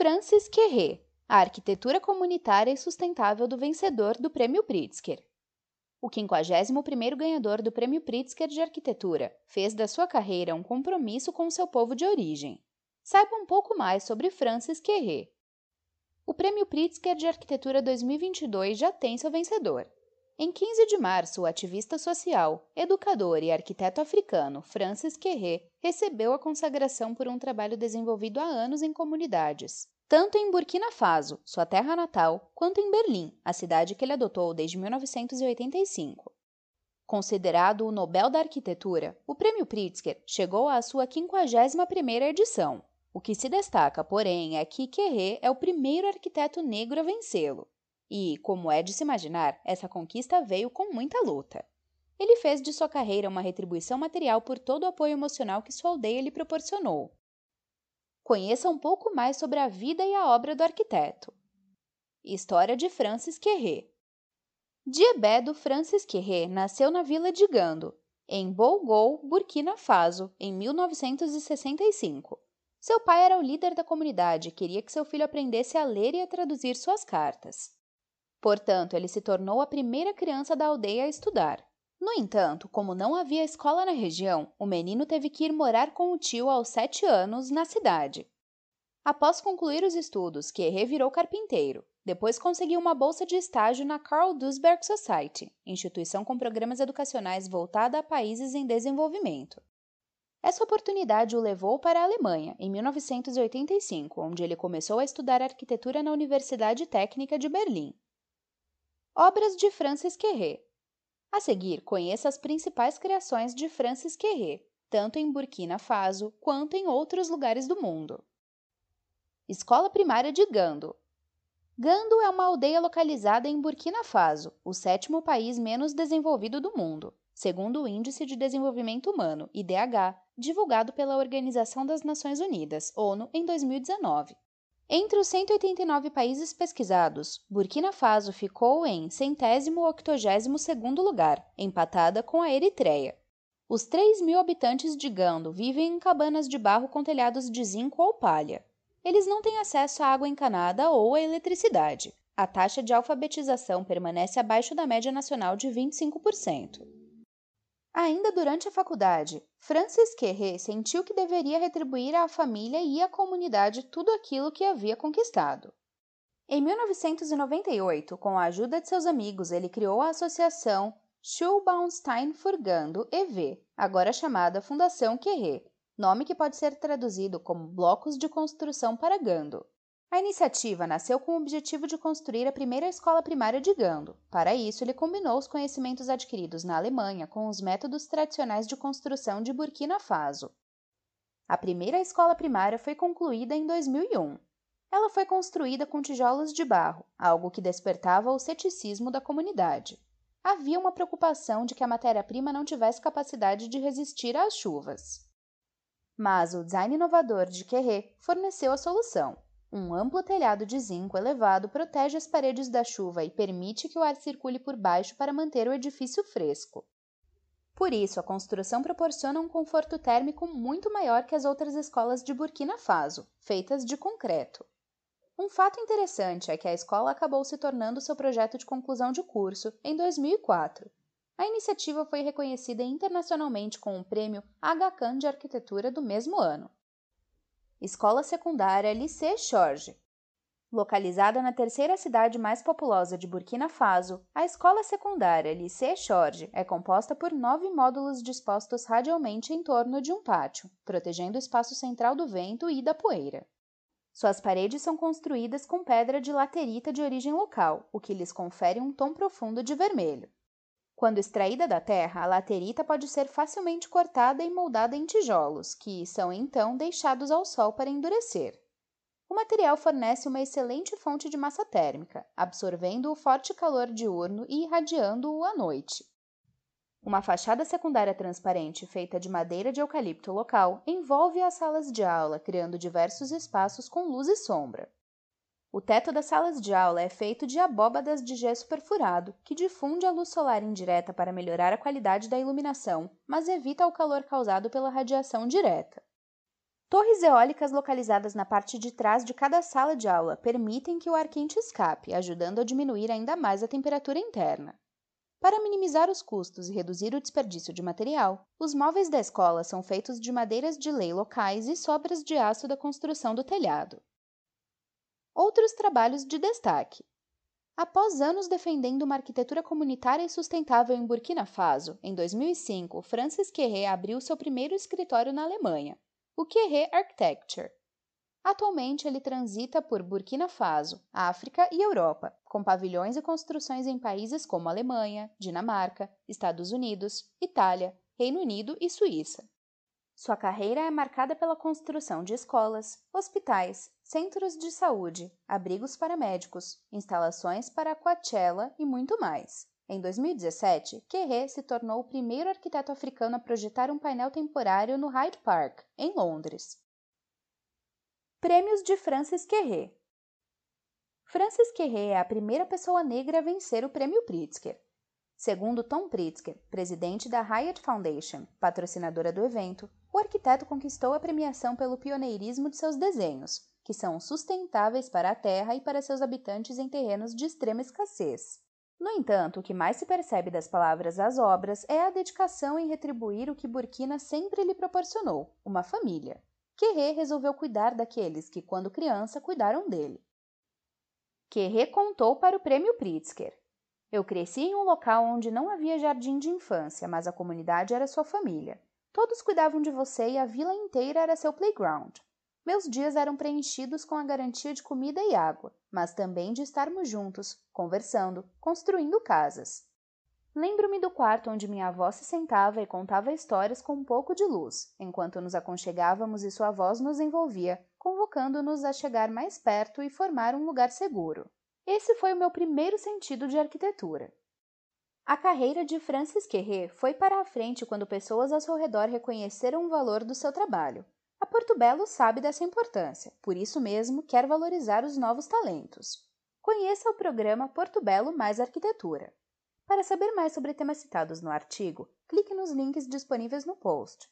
Francis Querré, a arquitetura comunitária e sustentável do vencedor do Prêmio Pritzker. O 51º ganhador do Prêmio Pritzker de Arquitetura fez da sua carreira um compromisso com seu povo de origem. Saiba um pouco mais sobre Francis Querré. O Prêmio Pritzker de Arquitetura 2022 já tem seu vencedor. Em 15 de março, o ativista social, educador e arquiteto africano Francis Querré recebeu a consagração por um trabalho desenvolvido há anos em comunidades, tanto em Burkina Faso, sua terra natal, quanto em Berlim, a cidade que ele adotou desde 1985. Considerado o Nobel da Arquitetura, o Prêmio Pritzker chegou à sua 51ª edição. O que se destaca, porém, é que Querré é o primeiro arquiteto negro a vencê-lo. E, como é de se imaginar, essa conquista veio com muita luta. Ele fez de sua carreira uma retribuição material por todo o apoio emocional que sua aldeia lhe proporcionou. Conheça um pouco mais sobre a vida e a obra do arquiteto. História de Francis Querré Diebedo Francis Querré nasceu na vila de Gando, em Bougou, Burkina Faso, em 1965. Seu pai era o líder da comunidade e queria que seu filho aprendesse a ler e a traduzir suas cartas. Portanto, ele se tornou a primeira criança da aldeia a estudar. No entanto, como não havia escola na região, o menino teve que ir morar com o tio aos sete anos na cidade. Após concluir os estudos, que revirou carpinteiro. Depois conseguiu uma bolsa de estágio na Carl Duisberg Society, instituição com programas educacionais voltada a países em desenvolvimento. Essa oportunidade o levou para a Alemanha, em 1985, onde ele começou a estudar arquitetura na Universidade Técnica de Berlim. Obras de Francis Querré. A seguir, conheça as principais criações de Francis Querré, tanto em Burkina Faso quanto em outros lugares do mundo. Escola Primária de Gando. Gando é uma aldeia localizada em Burkina Faso, o sétimo país menos desenvolvido do mundo, segundo o Índice de Desenvolvimento Humano, IDH, divulgado pela Organização das Nações Unidas, ONU, em 2019. Entre os 189 países pesquisados, Burkina Faso ficou em centésimo octogésimo segundo lugar, empatada com a Eritreia. Os 3 mil habitantes de Gando vivem em cabanas de barro com telhados de zinco ou palha. Eles não têm acesso à água encanada ou à eletricidade. A taxa de alfabetização permanece abaixo da média nacional de 25%. Ainda durante a faculdade, Francis Querré sentiu que deveria retribuir à família e à comunidade tudo aquilo que havia conquistado. Em 1998, com a ajuda de seus amigos, ele criou a associação Schulbaumstein Furgando EV, agora chamada Fundação Querré, nome que pode ser traduzido como Blocos de Construção para Gando. A iniciativa nasceu com o objetivo de construir a primeira escola primária de Gando. Para isso, ele combinou os conhecimentos adquiridos na Alemanha com os métodos tradicionais de construção de Burkina Faso. A primeira escola primária foi concluída em 2001. Ela foi construída com tijolos de barro, algo que despertava o ceticismo da comunidade. Havia uma preocupação de que a matéria-prima não tivesse capacidade de resistir às chuvas. Mas o design inovador de Querré forneceu a solução. Um amplo telhado de zinco elevado protege as paredes da chuva e permite que o ar circule por baixo para manter o edifício fresco. Por isso, a construção proporciona um conforto térmico muito maior que as outras escolas de Burkina Faso, feitas de concreto. Um fato interessante é que a escola acabou se tornando seu projeto de conclusão de curso em 2004. A iniciativa foi reconhecida internacionalmente com o prêmio Aga Khan de Arquitetura do mesmo ano. Escola Secundária Lycée Jorge. Localizada na terceira cidade mais populosa de Burkina Faso, a escola secundária Lycée Jorge é composta por nove módulos dispostos radialmente em torno de um pátio, protegendo o espaço central do vento e da poeira. Suas paredes são construídas com pedra de laterita de origem local, o que lhes confere um tom profundo de vermelho. Quando extraída da terra, a laterita pode ser facilmente cortada e moldada em tijolos, que são então deixados ao sol para endurecer. O material fornece uma excelente fonte de massa térmica, absorvendo o forte calor diurno e irradiando-o à noite. Uma fachada secundária transparente feita de madeira de eucalipto local envolve as salas de aula, criando diversos espaços com luz e sombra. O teto das salas de aula é feito de abóbadas de gesso perfurado, que difunde a luz solar indireta para melhorar a qualidade da iluminação, mas evita o calor causado pela radiação direta. Torres eólicas localizadas na parte de trás de cada sala de aula permitem que o ar quente escape, ajudando a diminuir ainda mais a temperatura interna. Para minimizar os custos e reduzir o desperdício de material, os móveis da escola são feitos de madeiras de lei locais e sobras de aço da construção do telhado. Outros trabalhos de destaque. Após anos defendendo uma arquitetura comunitária e sustentável em Burkina Faso, em 2005, Francis Querré abriu seu primeiro escritório na Alemanha, o Querré Architecture. Atualmente, ele transita por Burkina Faso, África e Europa, com pavilhões e construções em países como Alemanha, Dinamarca, Estados Unidos, Itália, Reino Unido e Suíça. Sua carreira é marcada pela construção de escolas, hospitais, centros de saúde, abrigos para médicos, instalações para a Coachella e muito mais. Em 2017, Querré se tornou o primeiro arquiteto africano a projetar um painel temporário no Hyde Park, em Londres. Prêmios de Francis Querré Francis Querré é a primeira pessoa negra a vencer o Prêmio Pritzker. Segundo Tom Pritzker, presidente da Hyatt Foundation, patrocinadora do evento, o arquiteto conquistou a premiação pelo pioneirismo de seus desenhos, que são sustentáveis para a terra e para seus habitantes em terrenos de extrema escassez. No entanto, o que mais se percebe das palavras às obras é a dedicação em retribuir o que Burkina sempre lhe proporcionou, uma família. Querré resolveu cuidar daqueles que, quando criança, cuidaram dele. Querré contou para o Prêmio Pritzker. Eu cresci em um local onde não havia jardim de infância, mas a comunidade era sua família. Todos cuidavam de você e a vila inteira era seu playground. Meus dias eram preenchidos com a garantia de comida e água, mas também de estarmos juntos, conversando, construindo casas. Lembro-me do quarto onde minha avó se sentava e contava histórias com um pouco de luz, enquanto nos aconchegávamos e sua voz nos envolvia, convocando-nos a chegar mais perto e formar um lugar seguro. Esse foi o meu primeiro sentido de arquitetura. A carreira de Francis Querré foi para a frente quando pessoas ao seu redor reconheceram o valor do seu trabalho, a Porto Belo sabe dessa importância, por isso mesmo quer valorizar os novos talentos. Conheça o programa Porto Belo Mais Arquitetura. Para saber mais sobre temas citados no artigo, clique nos links disponíveis no post.